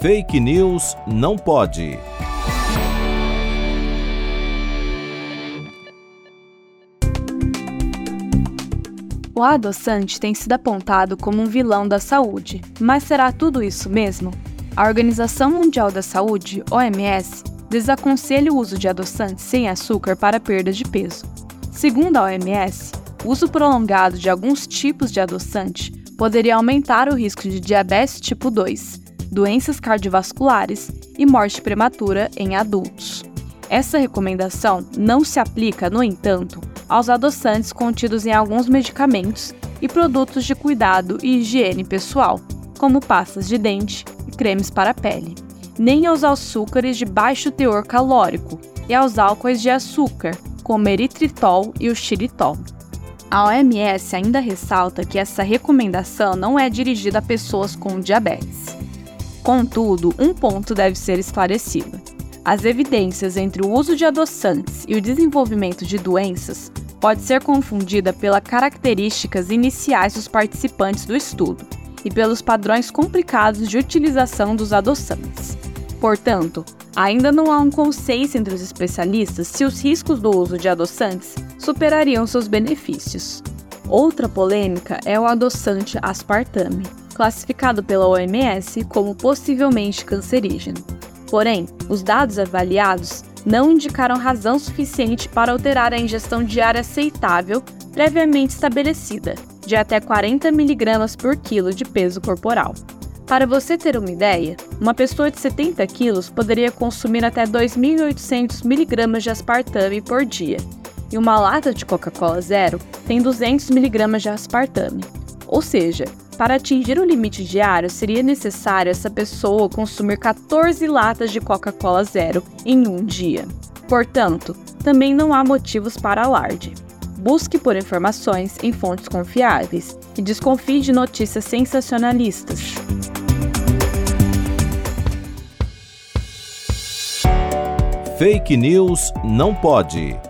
Fake News não pode. O adoçante tem sido apontado como um vilão da saúde, mas será tudo isso mesmo? A Organização Mundial da Saúde, OMS, desaconselha o uso de adoçantes sem açúcar para perda de peso. Segundo a OMS, o uso prolongado de alguns tipos de adoçante poderia aumentar o risco de diabetes tipo 2, doenças cardiovasculares e morte prematura em adultos. Essa recomendação não se aplica, no entanto, aos adoçantes contidos em alguns medicamentos e produtos de cuidado e higiene pessoal, como pastas de dente e cremes para a pele, nem aos açúcares de baixo teor calórico e aos álcoois de açúcar, como eritritol e o xilitol. A OMS ainda ressalta que essa recomendação não é dirigida a pessoas com diabetes. Contudo, um ponto deve ser esclarecido. As evidências entre o uso de adoçantes e o desenvolvimento de doenças pode ser confundida pelas características iniciais dos participantes do estudo e pelos padrões complicados de utilização dos adoçantes. Portanto, ainda não há um consenso entre os especialistas se os riscos do uso de adoçantes superariam seus benefícios. Outra polêmica é o adoçante aspartame, classificado pela OMS como possivelmente cancerígeno. Porém, os dados avaliados não indicaram razão suficiente para alterar a ingestão diária aceitável previamente estabelecida, de até 40 mg por quilo de peso corporal. Para você ter uma ideia, uma pessoa de 70 quilos poderia consumir até 2.800 mg de aspartame por dia, e uma lata de Coca-Cola Zero tem 200 mg de aspartame. Ou seja, para atingir o limite diário, seria necessário essa pessoa consumir 14 latas de Coca-Cola Zero em um dia. Portanto, também não há motivos para alarde. Busque por informações em fontes confiáveis e desconfie de notícias sensacionalistas. Fake News não pode.